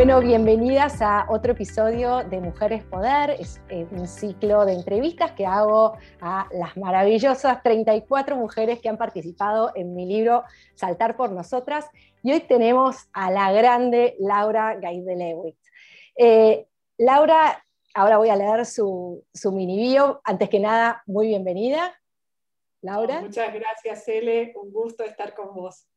Bueno, bienvenidas a otro episodio de Mujeres Poder. Es eh, un ciclo de entrevistas que hago a las maravillosas 34 mujeres que han participado en mi libro Saltar por Nosotras. Y hoy tenemos a la grande Laura Gaidelewitz. Eh, Laura, ahora voy a leer su, su mini bio. Antes que nada, muy bienvenida. Laura. Muchas gracias, Ele. Un gusto estar con vos.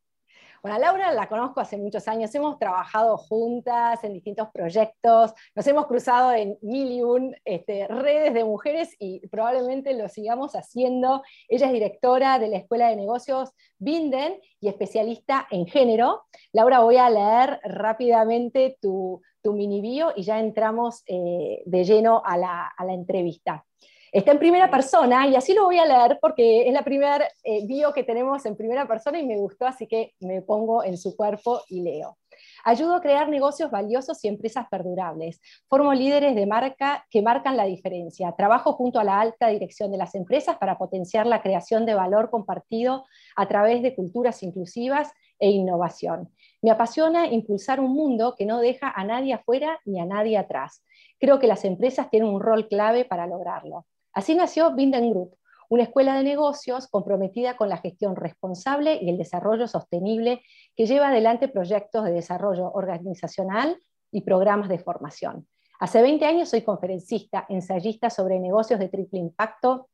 Bueno, Laura la conozco hace muchos años, hemos trabajado juntas en distintos proyectos, nos hemos cruzado en mil y este, redes de mujeres y probablemente lo sigamos haciendo. Ella es directora de la Escuela de Negocios Binden y especialista en género. Laura, voy a leer rápidamente tu, mini bio y ya entramos eh, de lleno a la entrevista. Está en primera persona y así lo voy a leer porque es la primera eh, bio que tenemos en primera persona y me gustó, así que me pongo en su cuerpo y leo. Ayudo a crear negocios valiosos y empresas perdurables. Formo líderes de marca que marcan la diferencia. Trabajo junto a la alta dirección de las empresas para potenciar la creación de valor compartido a través de culturas inclusivas e innovación. Me apasiona impulsar un mundo que no deja a nadie afuera ni a nadie atrás. Creo que las empresas tienen un rol clave para lograrlo. Así nació Binden Group, una escuela de negocios comprometida con la gestión responsable y el desarrollo sostenible que lleva adelante proyectos de desarrollo organizacional y programas de formación. Hace 20 años soy conferencista, ensayista sobre negocios de triple impacto,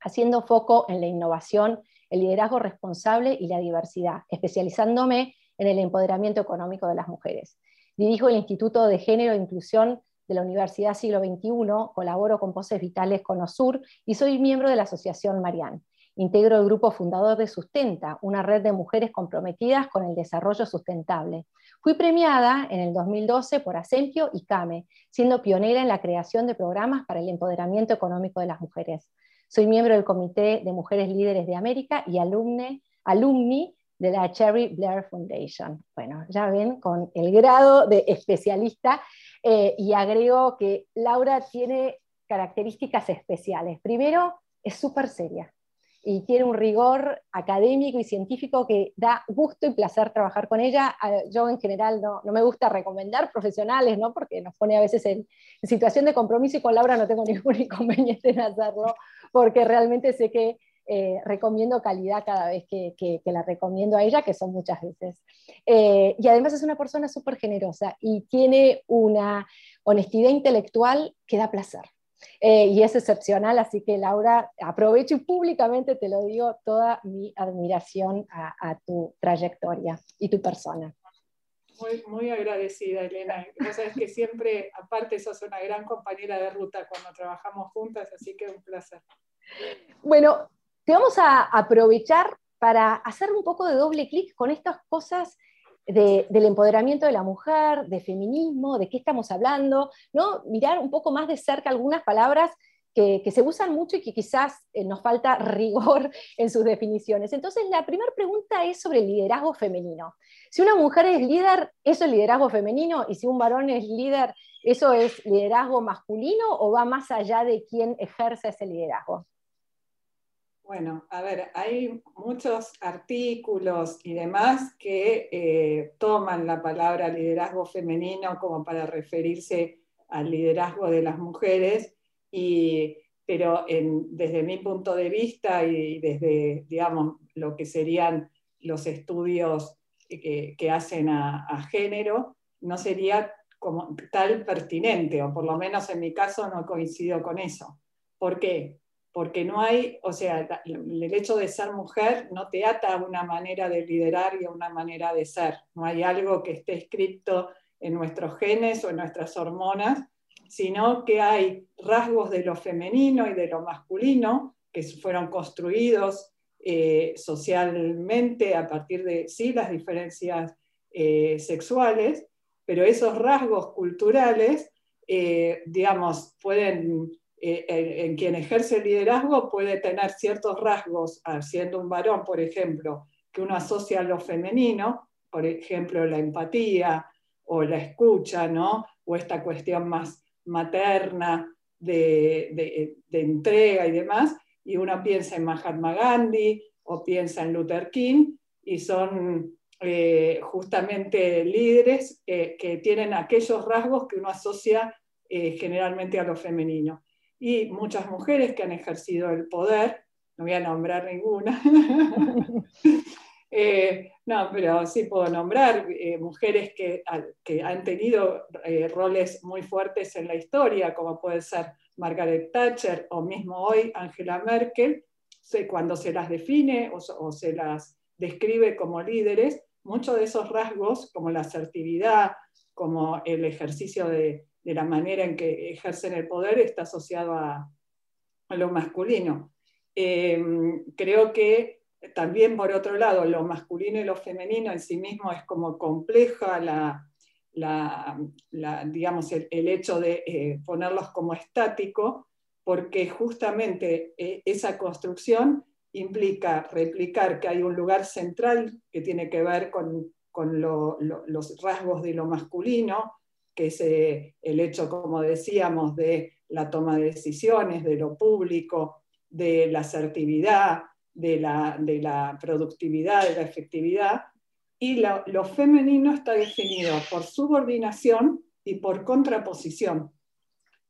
haciendo foco en la innovación, el liderazgo responsable y la diversidad, especializándome en el empoderamiento económico de las mujeres. Dirijo el Instituto de Género e Inclusión de la Universidad Siglo XXI, colaboro con Voces Vitales con OSUR y soy miembro de la Asociación Marian. Integro el grupo fundador de Sustenta, una red de mujeres comprometidas con el desarrollo sustentable. Fui premiada en el 2012 por Asempio y CAME, siendo pionera en la creación de programas para el empoderamiento económico de las mujeres. Soy miembro del Comité de Mujeres Líderes de América y alumne, alumni de la Cherry Blair Foundation. Bueno, ya ven, con el grado de especialista eh, y agrego que Laura tiene características especiales. Primero, es súper seria y tiene un rigor académico y científico que da gusto y placer trabajar con ella. Yo en general no, me gusta recomendar profesionales, ¿no? porque nos pone a veces en, situación de compromiso y con Laura no tengo ningún inconveniente en hacerlo, porque realmente sé que eh, recomiendo calidad cada vez que, la recomiendo a ella, que son muchas veces. Eh, y además es una persona súper generosa y tiene una honestidad intelectual que da placer. Eh, y es excepcional, así que Laura, aprovecho y públicamente te lo digo, toda mi admiración a, tu trayectoria y tu persona. Muy, muy, agradecida, Elena. Vos sabés que siempre, aparte, sos una gran compañera de ruta cuando trabajamos juntas, así que un placer. Bueno, te vamos a aprovechar para hacer un poco de doble clic con estas cosas del empoderamiento de la mujer, de feminismo, de qué estamos hablando, ¿no? mirar un poco más de cerca algunas palabras que, se usan mucho y que quizás eh, nos falta rigor en sus definiciones. Entonces, la primera pregunta es sobre el liderazgo femenino. Si una mujer es líder, ¿eso es liderazgo femenino? Y si un varón es líder, ¿eso es liderazgo masculino o va más allá de quién ejerce ese liderazgo? Bueno, a ver, hay muchos artículos y demás que eh, toman la palabra liderazgo femenino como para referirse al liderazgo de las mujeres, pero desde mi punto de vista y desde, digamos, lo que serían los estudios que, hacen a, a, género, no sería como tal pertinente, o por lo menos en mi caso no coincido con eso. ¿Por qué? Porque no hay, o sea, el hecho de ser mujer no te ata a una manera de liderar y a una manera de ser. No hay algo que esté escrito en nuestros genes o en nuestras hormonas, sino que hay rasgos de lo femenino y de lo masculino que fueron construidos eh, socialmente a partir de, sí, las diferencias eh, sexuales, pero esos rasgos culturales, eh, digamos, pueden eh, en, quien ejerce el liderazgo puede tener ciertos rasgos, ah, siendo un varón, por ejemplo, que uno asocia a lo femenino, por ejemplo, la empatía o la escucha, ¿no? o esta cuestión más materna de, entrega y demás, y uno piensa en Mahatma Gandhi o piensa en Luther King, y son eh, justamente líderes que tienen aquellos rasgos que uno asocia generalmente a lo femenino. Y muchas mujeres que han ejercido el poder, no voy a nombrar ninguna, no, pero sí puedo nombrar mujeres que, que, han tenido roles muy fuertes en la historia, como puede ser Margaret Thatcher o mismo hoy Angela Merkel, cuando se las define o, se las describe como líderes, muchos de esos rasgos, como la asertividad, como el ejercicio de, la manera en que ejercen el poder, está asociado a, lo masculino. Eh, creo que también, por otro lado, lo masculino y lo femenino en sí mismo es como compleja la, digamos, el, hecho de eh, ponerlos como estático, porque justamente eh, esa construcción implica replicar que hay un lugar central que tiene que ver con, los rasgos de lo masculino, que es eh, el hecho, como decíamos, de la toma de decisiones, de lo público, de la asertividad, de la, de la productividad, de la efectividad, y lo, femenino está definido por subordinación y por contraposición.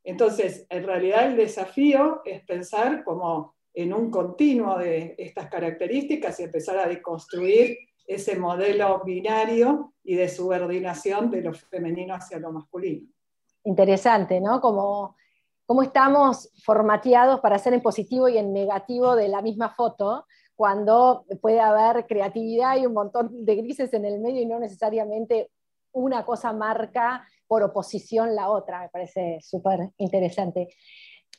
Entonces, en realidad el desafío es pensar como en un continuo de estas características y empezar a deconstruir ese modelo binario y de subordinación de lo femenino hacia lo masculino. Interesante, ¿no? Como, como estamos formateados para ser en positivo y en negativo de la misma foto, cuando puede haber creatividad y un montón de grises en el medio y no necesariamente una cosa marca por oposición la otra. Me parece súper interesante.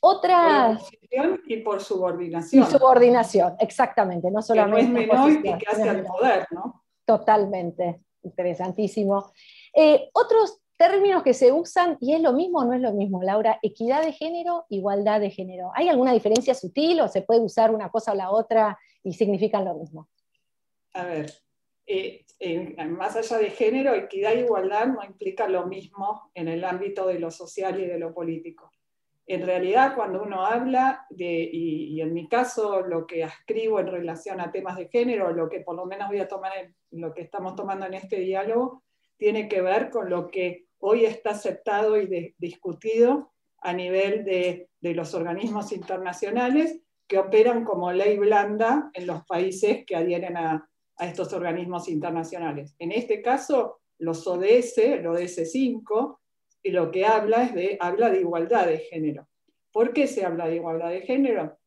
Otra... Por y por subordinación. Y subordinación, exactamente, no solamente. Que no es menor y que hace al poder, ¿no? Totalmente, interesantísimo. Eh, otros términos que se usan, y es lo mismo o no es lo mismo, Laura, equidad de género, igualdad de género. ¿Hay alguna diferencia sutil o se puede usar una cosa o la otra y significan lo mismo? A ver, eh, más allá de género, equidad e igualdad no implica lo mismo en el ámbito de lo social y de lo político. En realidad, cuando uno habla de, y, en mi caso, lo que escribo en relación a temas de género, lo que por lo menos voy a tomar en lo que estamos tomando en este diálogo, tiene que ver con lo que hoy está aceptado y discutido a nivel de, de los organismos internacionales que operan como ley blanda en los países que adhieren a, estos organismos internacionales. En este caso, los ODS, el ODS 5, y lo que habla es de, habla de igualdad de género. ¿Por qué se habla de igualdad de género?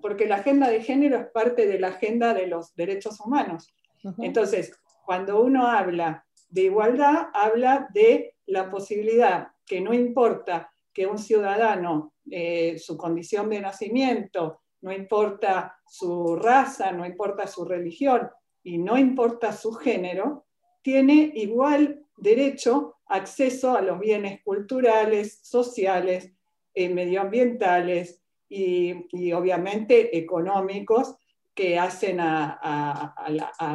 Porque la agenda de género es parte de la agenda de los derechos humanos. Entonces, cuando uno habla de igualdad, habla de la posibilidad que no importa que un ciudadano, eh, su condición de nacimiento, no importa su raza, no importa su religión y no importa su género, tiene igual derecho acceso a los bienes culturales, sociales, eh, medioambientales y, obviamente económicos que hacen a,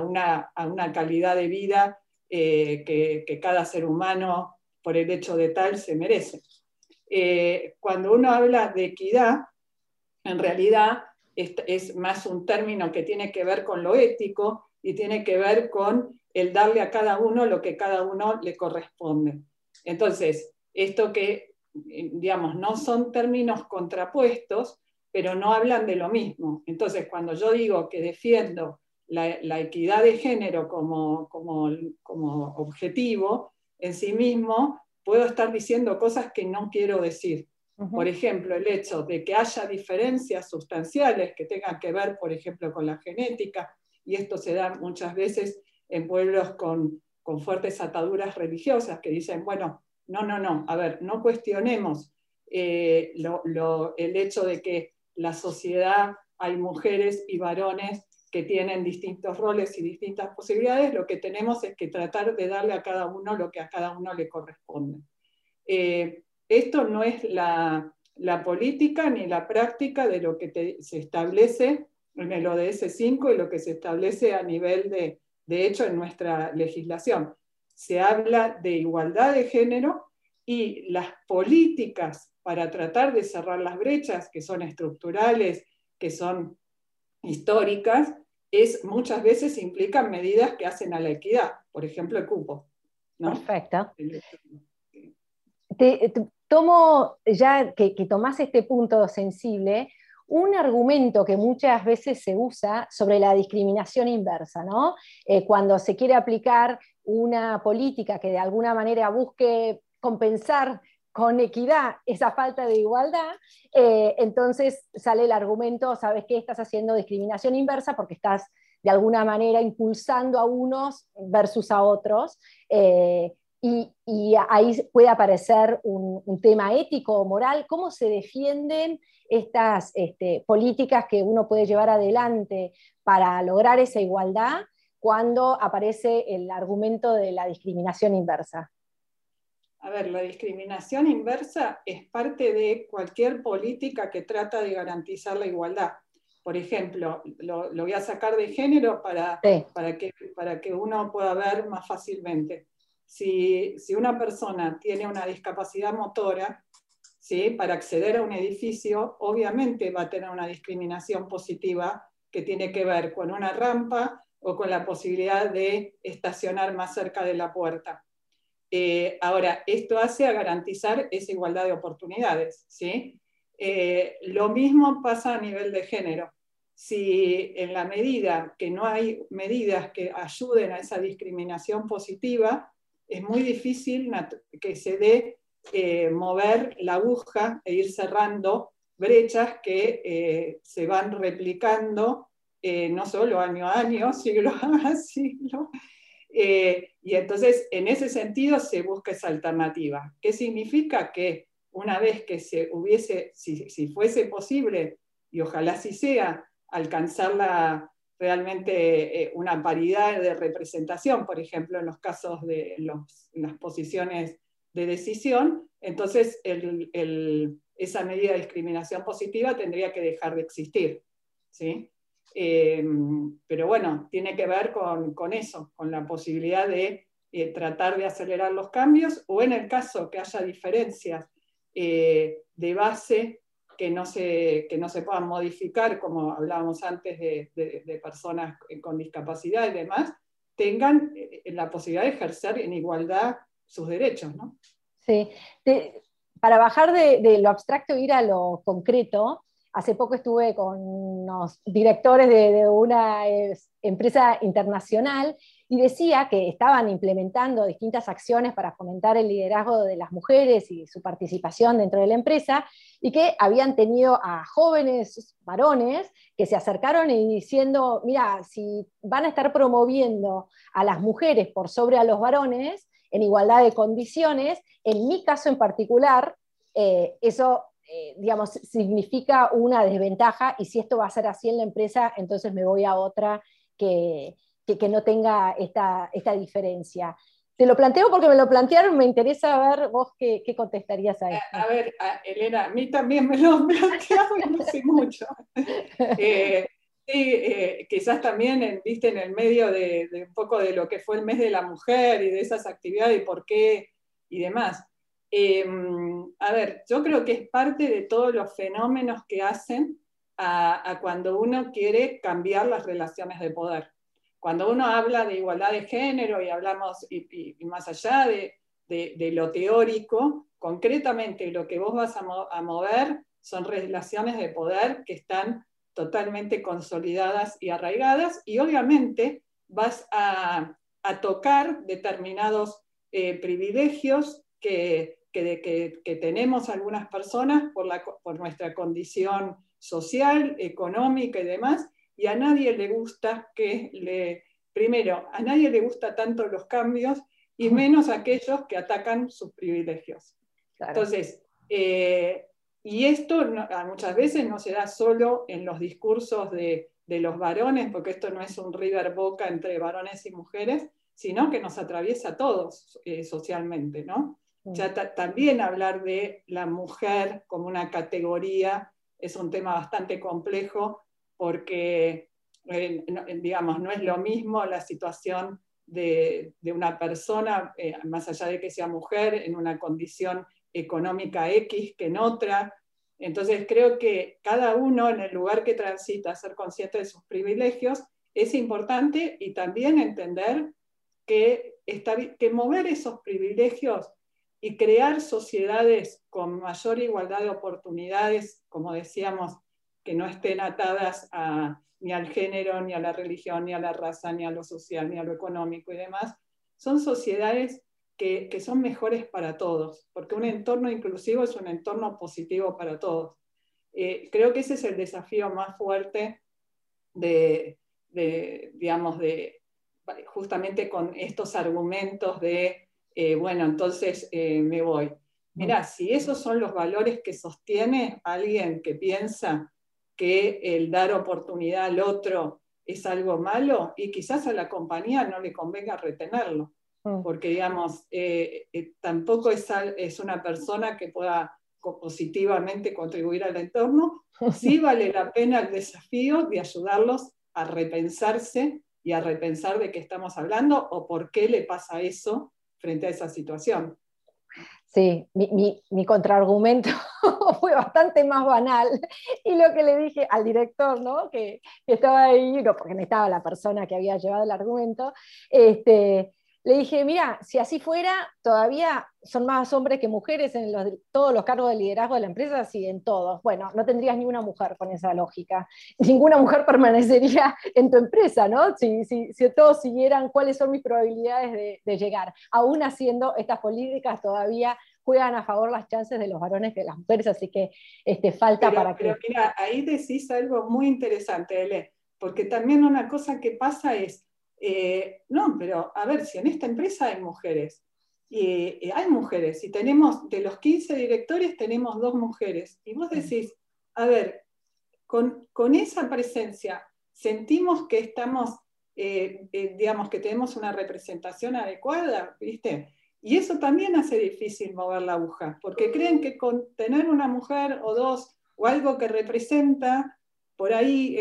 una, calidad de vida eh, que, cada ser humano, por el hecho de tal, se merece. Eh, cuando uno habla de equidad, en realidad es, más un término que tiene que ver con lo ético y tiene que ver con el darle a cada uno lo que cada uno le corresponde. Entonces, esto que, eh, digamos, no son términos contrapuestos, pero no hablan de lo mismo. Entonces, cuando yo digo que defiendo la, equidad de género como, como, como objetivo en sí mismo, puedo estar diciendo cosas que no quiero decir. Por ejemplo, el hecho de que haya diferencias sustanciales que tengan que ver, por ejemplo, con la genética, y esto se da muchas veces en pueblos con, fuertes ataduras religiosas que dicen, bueno, no, no, no, a ver, no cuestionemos eh, el hecho de que la sociedad hay mujeres y varones que tienen distintos roles y distintas posibilidades, lo que tenemos es que tratar de darle a cada uno lo que a cada uno le corresponde. Eh, esto no es la, política ni la práctica de lo que se establece en el ODS 5 y lo que se establece a nivel de, de hecho en nuestra legislación. Se habla de igualdad de género y las políticas para tratar de cerrar las brechas, que son estructurales, que son históricas, es, muchas veces implican medidas que hacen a la equidad, por ejemplo, el cupo. Perfecto. Te, tomo, ya que, que tomás este punto sensible, un argumento que muchas veces se usa sobre la discriminación inversa, ¿no? Eh, cuando se quiere aplicar una política que de alguna manera busque compensar con equidad esa falta de igualdad, eh, entonces sale el argumento, ¿sabes qué? Estás haciendo discriminación inversa porque estás de alguna manera impulsando a unos versus a otros. Eh, y, ahí puede aparecer un, tema ético o moral, cómo se defienden estas este, políticas que uno puede llevar adelante para lograr esa igualdad cuando aparece el argumento de la discriminación inversa. A ver, la discriminación inversa es parte de cualquier política que trata de garantizar la igualdad. Por ejemplo, lo, voy a sacar de género para, para, que, para que uno pueda ver más fácilmente. Si, si una persona tiene una discapacidad motora, ¿sí? para acceder a un edificio, obviamente va a tener una discriminación positiva que tiene que ver con una rampa o con la posibilidad de estacionar más cerca de la puerta. Eh, ahora, esto hace a garantizar esa igualdad de oportunidades. ¿sí? Eh, lo mismo pasa a nivel de género. Si en la medida que no hay medidas que ayuden a esa discriminación positiva, es muy difícil que se dé eh, mover la aguja e ir cerrando brechas que se van replicando no solo año a año, siglo a siglo, eh, y entonces, en ese sentido, se busca esa alternativa. ¿Qué significa? Que una vez que se hubiese, si, fuese posible, y ojalá así sea, alcanzar realmente eh, una paridad de representación, por ejemplo, en los casos de las posiciones de decisión, entonces esa medida de discriminación positiva tendría que dejar de existir. ¿sí? Eh, pero bueno, tiene que ver con, eso, con la posibilidad de eh, tratar de acelerar los cambios o en el caso que haya diferencias de base que no, se, que no se puedan modificar, como hablábamos antes de, personas con discapacidad y demás, tengan la posibilidad de ejercer en igualdad sus derechos. ¿no? Sí, para bajar de, lo abstracto e ir a lo concreto, Hace poco estuve con unos directores de, una empresa internacional y decía que estaban implementando distintas acciones para fomentar el liderazgo de las mujeres y su participación dentro de la empresa y que habían tenido a jóvenes varones que se acercaron y diciendo, mira, si van a estar promoviendo a las mujeres por sobre a los varones en igualdad de condiciones, en mi caso en particular, eh, eso eh, digamos, significa una desventaja y si esto va a ser así en la empresa, entonces me voy a otra que, que, no tenga esta, esta, diferencia. Te lo planteo porque me lo plantearon, me interesa ver vos qué, qué contestarías a esto. A, ver, Elena, a mí también me lo han planteado y no sé mucho. Eh, sí, eh, quizás también viste en el medio de, de, un poco de lo que fue el mes de la mujer y de esas actividades y por qué y demás. Em, a ver, yo creo que es parte de todos los fenómenos que hacen a, cuando uno quiere cambiar las relaciones de poder. Cuando uno habla de igualdad de género y hablamos, y, más allá de, lo teórico, concretamente lo que vos vas a, mover son relaciones de poder que están totalmente consolidadas y arraigadas y obviamente vas a, tocar determinados eh, privilegios que, tenemos algunas personas por nuestra condición social, económica y demás, y a nadie le gusta que le, primero, a nadie le gusta tanto los cambios y menos aquellos que atacan sus privilegios. Entonces, eh, y esto muchas veces no se da solo en los discursos de, de, los varones, porque esto no es un river boca entre varones y mujeres, sino que nos atraviesa a todos eh, socialmente, ¿no? Ya también hablar de la mujer como una categoría es un tema bastante complejo porque, eh, digamos, no es lo mismo la situación de, una persona, eh, más allá de que sea mujer, en una condición económica X que en otra. Entonces creo que cada uno en el lugar que transita, ser consciente de sus privilegios, es importante y también entender que, que mover esos privilegios y crear sociedades con mayor igualdad de oportunidades, como decíamos, que no estén atadas ni al género, ni a la religión, ni a la raza, ni a lo social, ni a lo económico y demás, son sociedades que, son mejores para todos, porque un entorno inclusivo es un entorno positivo para todos. Eh, creo que ese es el desafío más fuerte de, digamos, de justamente con estos argumentos de eh, bueno, entonces eh, me voy. Mira, si esos son los valores que sostiene alguien que piensa que el dar oportunidad al otro es algo malo, y quizás a la compañía no le convenga retenerlo, mm. porque digamos, eh, tampoco es, es una persona que pueda positivamente contribuir al entorno, sí vale la pena el desafío de ayudarlos a repensarse y a repensar de qué estamos hablando o por qué le pasa eso frente a esa situación. Sí, mi, contraargumento fue bastante más banal. Y lo que le dije al director, ¿no? que, estaba ahí, no, porque no estaba la persona que había llevado el argumento, este, le dije, mira, si así fuera, todavía son más hombres que mujeres en todos los cargos de liderazgo de la empresa, sí, en todos. Bueno, no tendrías ni una mujer con esa lógica. Ninguna mujer permanecería en tu empresa, ¿no? Si, si, si todos siguieran cuáles son mis probabilidades de, llegar. Aún haciendo estas políticas todavía juegan a favor las chances de los varones que de las mujeres, así que este, falta para pero mira, ahí decís algo muy interesante, Ele, porque también una cosa que pasa es eh, no, pero a ver, si en esta empresa hay mujeres, y hay mujeres, y tenemos, de los 15 directores tenemos dos mujeres, y vos decís, a ver, con, esa presencia, sentimos que estamos, eh, eh, digamos, que tenemos una representación adecuada, ¿viste? Y eso también hace difícil mover la aguja, porque creen que con tener una mujer o dos o algo que representa por ahí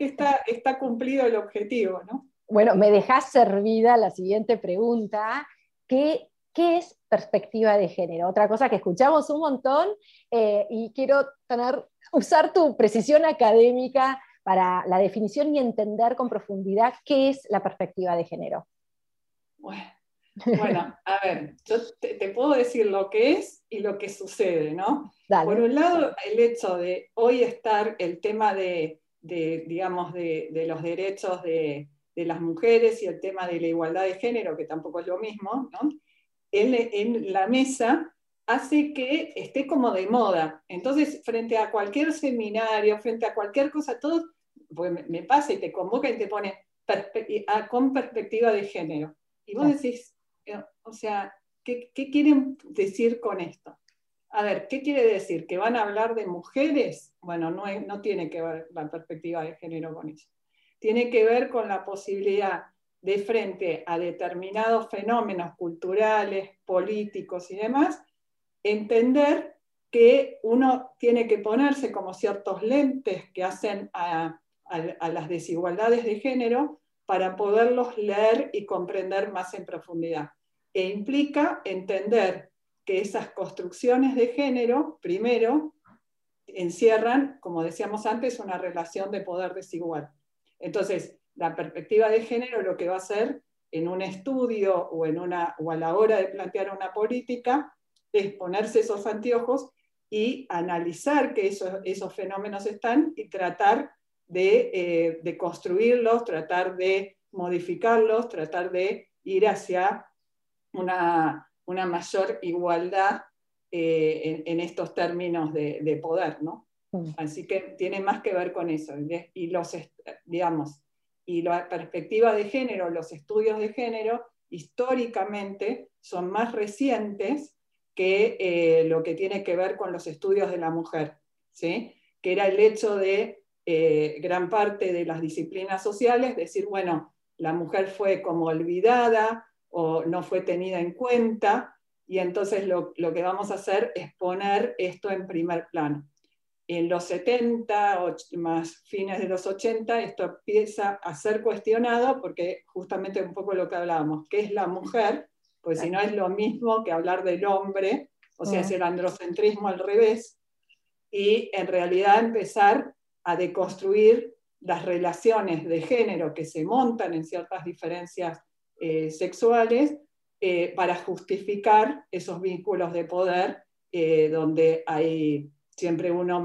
está, está cumplido el objetivo, ¿no? Bueno, me dejas servida la siguiente pregunta. ¿Qué, ¿Qué es perspectiva de género? Otra cosa que escuchamos un montón eh, y quiero tener, usar tu precisión académica para la definición y entender con profundidad qué es la perspectiva de género. Bueno, bueno, a ver, yo te, puedo decir lo que es y lo que sucede, ¿no? Por un lado, el hecho de hoy estar el tema de, digamos, de, los derechos de, las mujeres y el tema de la igualdad de género, que tampoco es lo mismo, ¿no? en, la mesa hace que esté como de moda. Entonces, frente a cualquier seminario, frente a cualquier cosa, todo, pues me, pasa y te convoca y te pone con perspectiva de género. Y vos decís, o sea, ¿qué, quieren decir con esto? A ver, ¿qué quiere decir? ¿Que van a hablar de mujeres? Bueno, no, tiene que ver la perspectiva de género con eso. Tiene que ver con la posibilidad de frente a determinados fenómenos culturales, políticos y demás, entender que uno tiene que ponerse como ciertos lentes que hacen a las desigualdades de género para poderlos leer y comprender más en profundidad. E implica entender que esas construcciones de género, primero, encierran, como decíamos antes, una relación de poder desigual. Entonces, la perspectiva de género lo que va a hacer en un estudio o, en una, o a la hora de plantear una política es ponerse esos anteojos y analizar que esos, esos fenómenos están y tratar eh, de, construirlos, tratar de modificarlos, tratar de ir hacia una, mayor igualdad eh, en, estos términos de, poder, ¿no? Mm. Así que tiene más que ver con eso. Y los, digamos, y la perspectiva de género, los estudios de género, históricamente son más recientes que eh, lo que tiene que ver con los estudios de la mujer, ¿sí? que era el hecho de eh, gran parte de las disciplinas sociales, decir, bueno, la mujer fue como olvidada o no fue tenida en cuenta, y entonces lo, que vamos a hacer es poner esto en primer plano. En los 70, más fines de los 80, esto empieza a ser cuestionado porque justamente un poco lo que hablábamos, ¿qué es la mujer? Pues si no es lo mismo que hablar del hombre, o sea, es el androcentrismo al revés, y en realidad empezar a deconstruir las relaciones de género que se montan en ciertas diferencias eh, sexuales eh, para justificar esos vínculos de poder donde hay siempre uno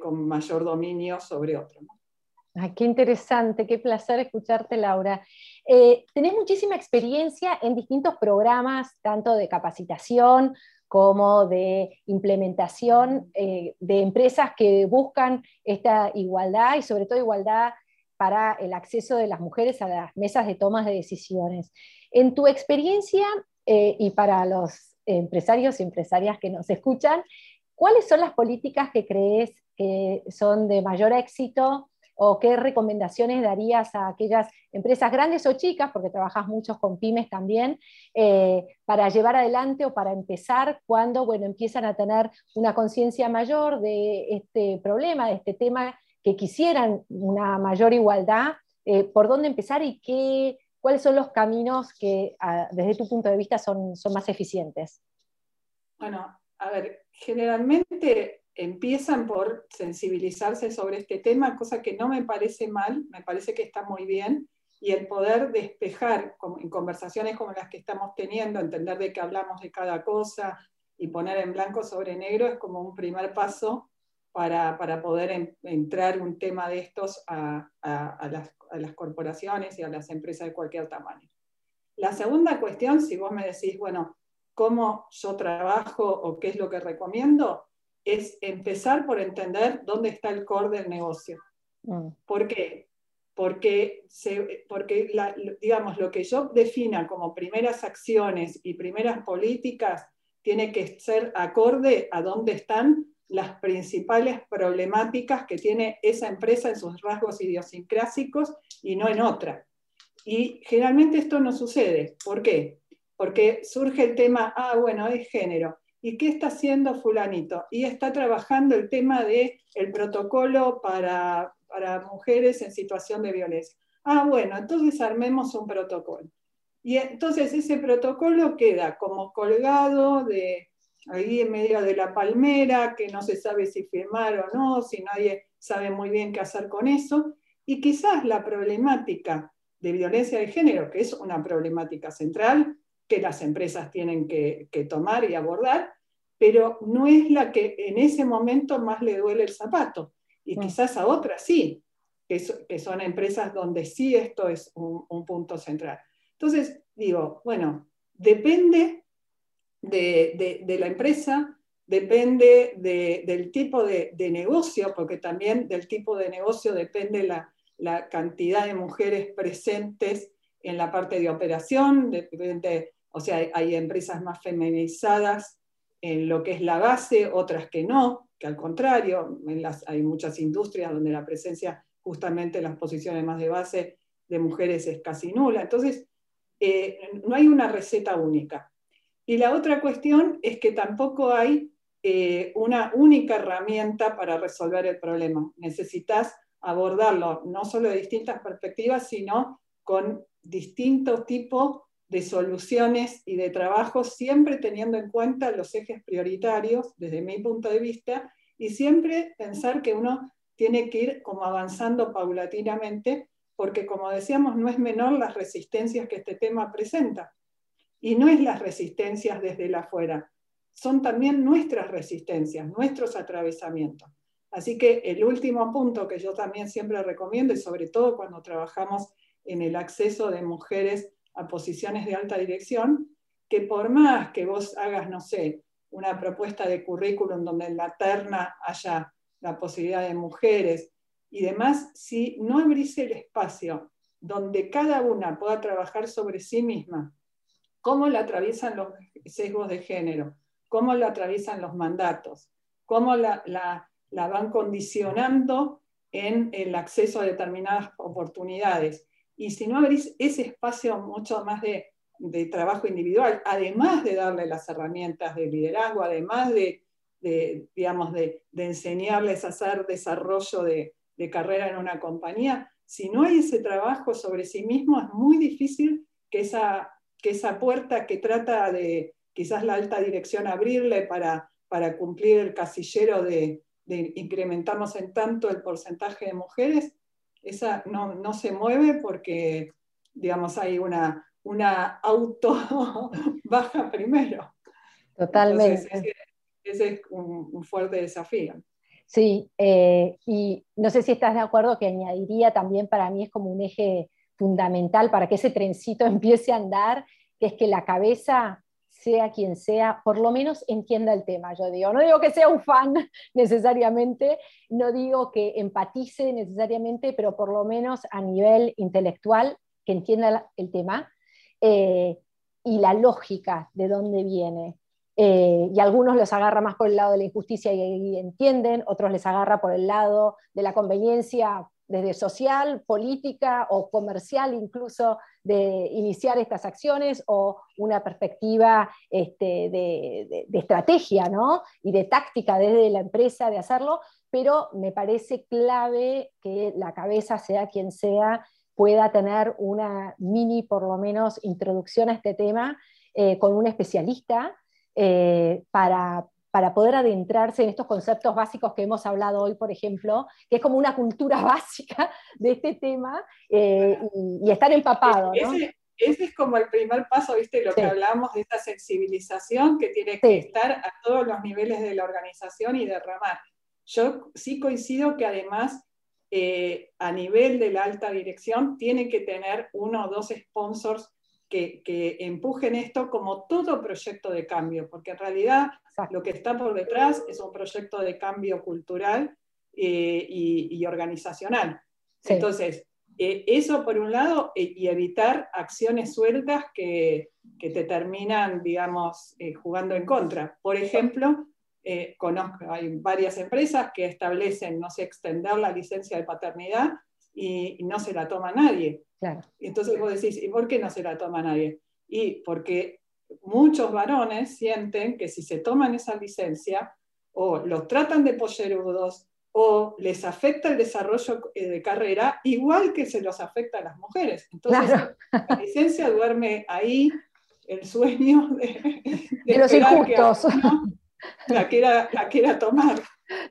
con mayor dominio sobre otro. Qué interesante, qué placer escucharte, Laura. Eh, tenés muchísima experiencia en distintos programas, tanto de capacitación como de implementación eh, de empresas que buscan esta igualdad y sobre todo igualdad para el acceso de las mujeres a las mesas de tomas de decisiones. En tu experiencia eh, y para los empresarios y empresarias que nos escuchan, ¿cuáles son las políticas que crees que son de mayor éxito o qué recomendaciones darías a aquellas empresas grandes o chicas, porque trabajas mucho con pymes también, eh, para llevar adelante o para empezar cuando bueno, empiezan a tener una conciencia mayor de este problema, de este tema, que quisieran una mayor igualdad, eh, por dónde empezar y qué, cuáles son los caminos que desde tu punto de vista son, son más eficientes? Bueno, a ver, generalmente empiezan por sensibilizarse sobre este tema, cosa que no me parece mal, me parece que está muy bien, y el poder despejar en conversaciones como las que estamos teniendo, entender de qué hablamos de cada cosa y poner en blanco sobre negro es como un primer paso para, poder entrar un tema de estos a, las, a las corporaciones y a las empresas de cualquier tamaño. La segunda cuestión, si vos me decís, bueno, ¿cómo yo trabajo o qué es lo que recomiendo? Es empezar por entender dónde está el core del negocio. Mm. ¿Por qué? Porque, porque digamos, lo que yo defina como primeras acciones y primeras políticas tiene que ser acorde a dónde están las principales problemáticas que tiene esa empresa en sus rasgos idiosincrásicos y no en otra. Y generalmente esto no sucede. ¿Por qué? Porque surge el tema, ah, bueno, es género. ¿Y qué está haciendo fulanito? Y está trabajando el tema del el protocolo para, mujeres en situación de violencia. Ah, bueno, entonces armemos un protocolo. Y entonces ese protocolo queda como colgado de ahí en medio de la palmera, que no se sabe si firmar o no, si nadie sabe muy bien qué hacer con eso. Y quizás la problemática de violencia de género, que es una problemática central, que las empresas tienen que, tomar y abordar, pero no es la que en ese momento más le duele el zapato. Y quizás a otras sí, que, son empresas donde sí esto es un, punto central. Entonces, digo, bueno, depende de, la empresa, depende del tipo de, negocio, porque también del tipo de negocio depende la, la cantidad de mujeres presentes en la parte de operación, depende o sea, hay, empresas más feminizadas en lo que es la base, otras que no, que al contrario, hay muchas industrias donde la presencia justamente en las posiciones más de base de mujeres es casi nula. Entonces, eh, no hay una receta única. Y la otra cuestión es que tampoco hay eh, una única herramienta para resolver el problema. Necesitas abordarlo no solo de distintas perspectivas, sino con distintos tipos de soluciones y de trabajo, siempre teniendo en cuenta los ejes prioritarios desde mi punto de vista y siempre pensar que uno tiene que ir como avanzando paulatinamente, porque como decíamos, no es menor las resistencias que este tema presenta. Y no es las resistencias desde la afuera, son también nuestras resistencias, nuestros atravesamientos. Así que el último punto que yo también siempre recomiendo, y sobre todo cuando trabajamos en el acceso de mujeres a posiciones de alta dirección, que por más que vos hagas, no sé, una propuesta de currículum donde en la terna haya la posibilidad de mujeres y demás, si no abrís el espacio donde cada una pueda trabajar sobre sí misma, cómo la atraviesan los sesgos de género, cómo la atraviesan los mandatos, cómo la, la, la van condicionando en el acceso a determinadas oportunidades y si no abrís ese espacio mucho más de, trabajo individual, además de darle las herramientas de liderazgo, además de, digamos, de, enseñarles a hacer desarrollo de, carrera en una compañía, si no hay ese trabajo sobre sí mismo, es muy difícil que esa, que esa puerta que trata de quizás la alta dirección abrirle para, para cumplir el casillero de, incrementamos en tanto el porcentaje de mujeres, esa no, no se mueve porque, digamos, hay una, una auto baja primero. Totalmente. ese, es un, fuerte desafío. Sí, eh, y no sé si estás de acuerdo que añadiría también para mí es como un eje fundamental para que ese trencito empiece a andar, que es que la cabeza sea quien sea, por lo menos entienda el tema, yo digo. No digo que sea un fan necesariamente, no digo que empatice necesariamente, pero por lo menos a nivel intelectual, que entienda el tema eh, y la lógica de dónde viene. Eh, y algunos los agarra más por el lado de la injusticia y, entienden, otros les agarra por el lado de la conveniencia desde social, política o comercial incluso de iniciar estas acciones o una perspectiva este, de, estrategia ¿no? y de táctica desde la empresa de hacerlo, pero me parece clave que la cabeza, sea quien sea, pueda tener una mini, por lo menos, introducción a este tema eh, con un especialista eh, para, para poder adentrarse en estos conceptos básicos que hemos hablado hoy, por ejemplo, que es como una cultura básica de este tema eh, y, estar empapado. Ese, es como el primer paso, ¿viste? Lo que hablamos de esta sensibilización que tiene que estar a todos los niveles de la organización y derramar. Yo sí coincido que además eh, a nivel de la alta dirección tiene que tener uno o dos sponsors que, que, empujen esto como todo proyecto de cambio, porque en realidad lo que está por detrás es un proyecto de cambio cultural eh, y, organizacional. Entonces, eh, eso por un lado, eh, y evitar acciones sueltas que, que te terminan, digamos, jugando en contra. Por ejemplo, conozco, hay varias empresas que establecen, no sé, extender la licencia de paternidad y, no se la toma nadie. Claro. Entonces vos decís, ¿y por qué no se la toma nadie? Y porque muchos varones sienten que si se toman esa licencia, o los tratan de pollerudos, o les afecta el desarrollo eh, de carrera, igual que se los afecta a las mujeres. Entonces, la licencia duerme ahí, el sueño de, los injustos. la, quiera, la quiera tomar.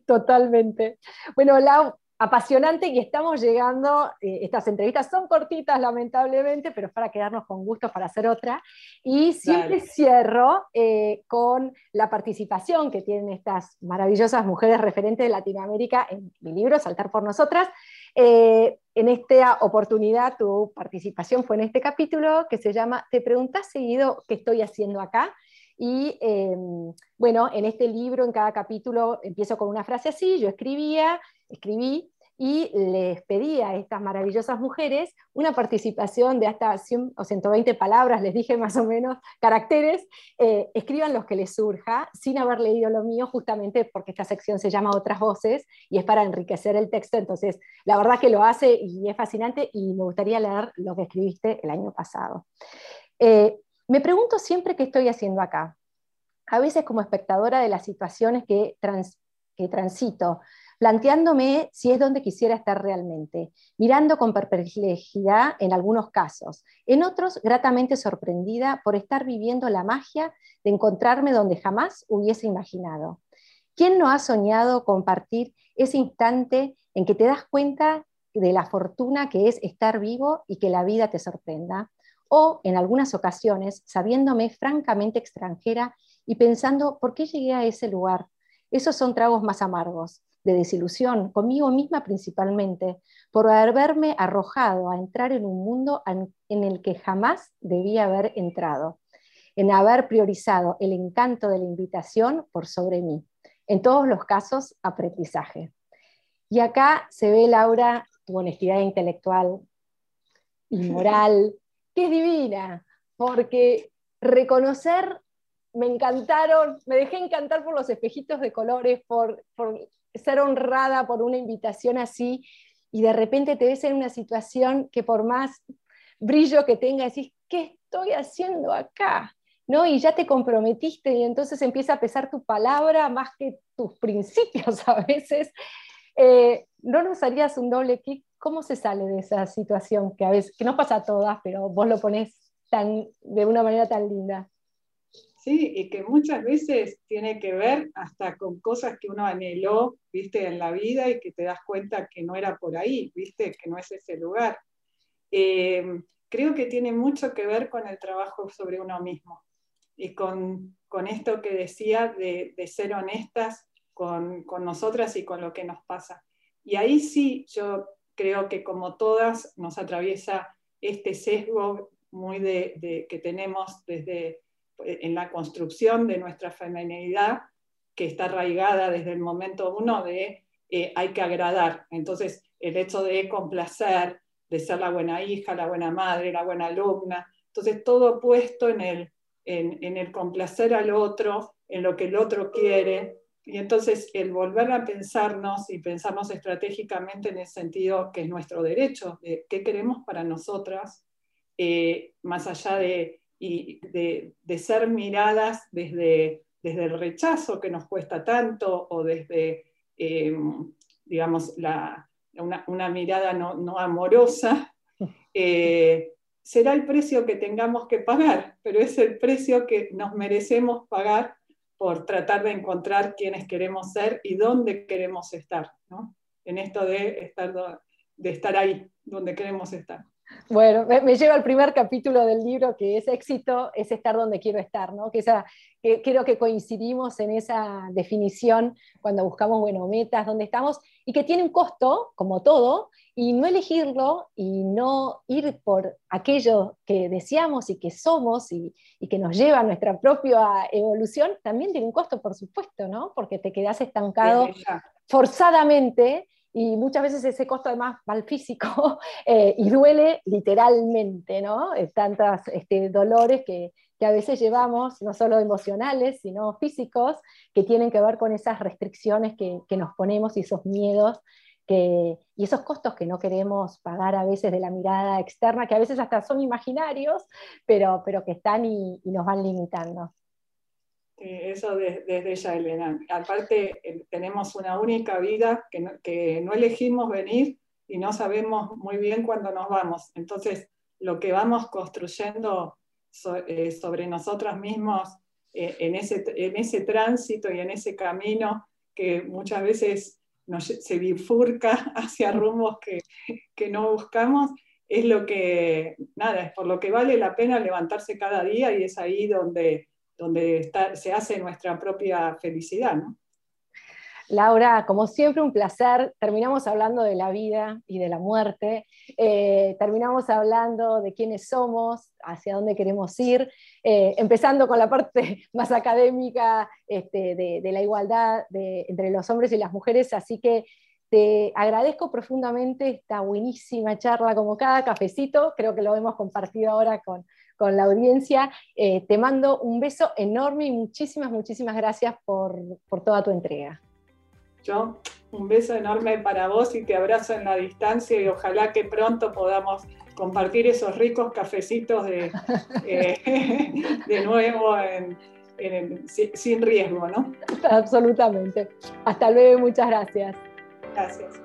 Totalmente. Bueno, Lau, apasionante y estamos llegando, eh, estas entrevistas son cortitas lamentablemente, pero es para quedarnos con gusto para hacer otra. Y siempre cierro eh, con la participación que tienen estas maravillosas mujeres referentes de Latinoamérica en mi libro, Saltar por Nosotras. Eh, en esta oportunidad tu participación fue en este capítulo que se llama ¿Te preguntas seguido qué estoy haciendo acá? Y em, bueno, en este libro, en cada capítulo, empiezo con una frase así, yo escribía, escribí y les pedí a estas maravillosas mujeres una participación de hasta 100 o 120 palabras, les dije más o menos caracteres, eh, escriban los que les surja, sin haber leído lo mío, justamente porque esta sección se llama Otras Voces y es para enriquecer el texto, entonces la verdad que lo hace y es fascinante y me gustaría leer lo que escribiste el año pasado. Eh, me pregunto siempre qué estoy haciendo acá, a veces como espectadora de las situaciones que, que transito, planteándome si es donde quisiera estar realmente, mirando con perplejidad en algunos casos, en otros gratamente sorprendida por estar viviendo la magia de encontrarme donde jamás hubiese imaginado. ¿Quién no ha soñado compartir ese instante en que te das cuenta de la fortuna que es estar vivo y que la vida te sorprenda? O, en algunas ocasiones, sabiéndome francamente extranjera y pensando, ¿por qué llegué a ese lugar? Esos son tragos más amargos de desilusión, conmigo misma principalmente, por haberme arrojado a entrar en un mundo en el que jamás debía haber entrado, en haber priorizado el encanto de la invitación por sobre mí. En todos los casos, aprendizaje. Y acá se ve, Laura, tu honestidad intelectual y moral, que es divina, porque reconocer me encantaron, me dejé encantar por los espejitos de colores, por, ser honrada por una invitación así y de repente te ves en una situación que por más brillo que tenga, decís, ¿qué estoy haciendo acá? ¿No? Y ya te comprometiste y entonces empieza a pesar tu palabra más que tus principios a veces. Eh, ¿No nos harías un doble kick? ¿Cómo se sale de esa situación que a veces, que no pasa a todas, pero vos lo pones tan, de una manera tan linda? ¿Sí? Y que muchas veces tiene que ver hasta con cosas que uno anheló, ¿viste? En la vida y que te das cuenta que no era por ahí, ¿viste? Que no es ese lugar. Eh, creo que tiene mucho que ver con el trabajo sobre uno mismo y con, con esto que decía de, de ser honestas con, con, nosotras y con lo que nos pasa. Y ahí sí, yo creo que como todas nos atraviesa este sesgo muy de, de, que tenemos desde en la construcción de nuestra feminidad, que está arraigada desde el momento uno de eh, hay que agradar. Entonces, el hecho de complacer, de ser la buena hija, la buena madre, la buena alumna, entonces todo puesto en el, en, el complacer al otro, en lo que el otro quiere, y entonces el volver a pensarnos y pensarnos estratégicamente en el sentido que es nuestro derecho, de qué queremos para nosotras, eh, más allá de y de, ser miradas desde, desde el rechazo que nos cuesta tanto o desde, em, digamos, la, una, mirada no, amorosa, eh, será el precio que tengamos que pagar, pero es el precio que nos merecemos pagar por tratar de encontrar quiénes queremos ser y dónde queremos estar, ¿no? en esto de estar, de estar ahí, donde queremos estar. Bueno, me, lleva al primer capítulo del libro, que es éxito, es estar donde quiero estar, ¿no? Que, esa, que creo que coincidimos en esa definición cuando buscamos, bueno, metas, dónde estamos, y que tiene un costo, como todo, y no elegirlo y no ir por aquello que deseamos y que somos y, y que nos lleva a nuestra propia evolución, también tiene un costo, por supuesto, ¿no? Porque te quedas estancado forzadamente y muchas veces ese costo además va al físico eh, y duele literalmente, ¿no? Tantos este, dolores que, que, a veces llevamos, no solo emocionales, sino físicos, que tienen que ver con esas restricciones que, que nos ponemos y esos miedos que, y esos costos que no queremos pagar a veces de la mirada externa, que a veces hasta son imaginarios, pero, pero que están y nos van limitando. Eso desde ella, Elena. Aparte, eh, tenemos una única vida que no, que no, elegimos venir y no sabemos muy bien cuándo nos vamos. Entonces, lo que vamos construyendo eh, sobre nosotros mismos eh, en, ese, en ese tránsito y en ese camino que muchas veces nos, se bifurca hacia rumbos que, que no buscamos, es lo que, nada, es por lo que vale la pena levantarse cada día y es ahí donde donde se hace nuestra propia felicidad. ¿no? Laura, como siempre, un placer. Terminamos hablando de la vida y de la muerte. Eh, terminamos hablando de quiénes somos, hacia dónde queremos ir, eh, empezando con la parte más académica este, de, la igualdad entre los hombres y las mujeres. Así que te agradezco profundamente esta buenísima charla, como cada cafecito. Creo que lo hemos compartido ahora con, con la audiencia. Eh, te mando un beso enorme y muchísimas, muchísimas gracias por, por toda tu entrega. Yo, un beso enorme para vos y te abrazo en la distancia y ojalá que pronto podamos compartir esos ricos cafecitos de, eh, de nuevo sin riesgo, ¿no? Absolutamente. Hasta luego muchas gracias. Gracias.